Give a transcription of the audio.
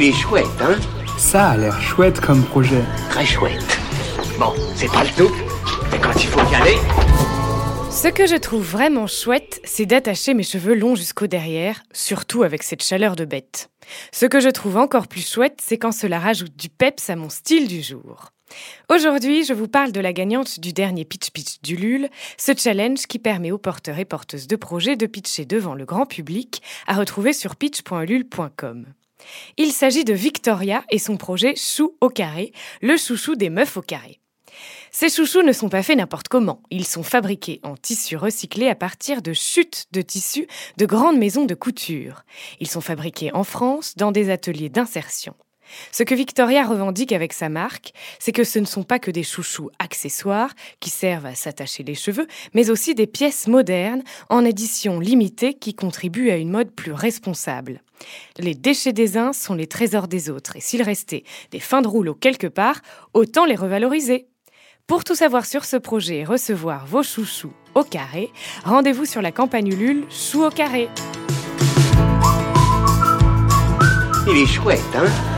Il est chouette, hein Ça a l'air chouette comme projet. Très chouette. Bon, c'est pas le tout, mais quand il faut y aller... Ce que je trouve vraiment chouette, c'est d'attacher mes cheveux longs jusqu'au derrière, surtout avec cette chaleur de bête. Ce que je trouve encore plus chouette, c'est quand cela rajoute du peps à mon style du jour. Aujourd'hui, je vous parle de la gagnante du dernier Pitch Pitch du LUL, ce challenge qui permet aux porteurs et porteuses de projets de pitcher devant le grand public, à retrouver sur pitch.lul.com. Il s'agit de Victoria et son projet Chou au carré, le chouchou des meufs au carré. Ces chouchous ne sont pas faits n'importe comment. Ils sont fabriqués en tissu recyclé à partir de chutes de tissus de grandes maisons de couture. Ils sont fabriqués en France dans des ateliers d'insertion. Ce que Victoria revendique avec sa marque, c'est que ce ne sont pas que des chouchous accessoires qui servent à s'attacher les cheveux, mais aussi des pièces modernes en édition limitée qui contribuent à une mode plus responsable. Les déchets des uns sont les trésors des autres, et s'il restait des fins de rouleau quelque part, autant les revaloriser. Pour tout savoir sur ce projet et recevoir vos chouchous au carré, rendez-vous sur la campagne Ulule Chou au carré. Il est chouette, hein?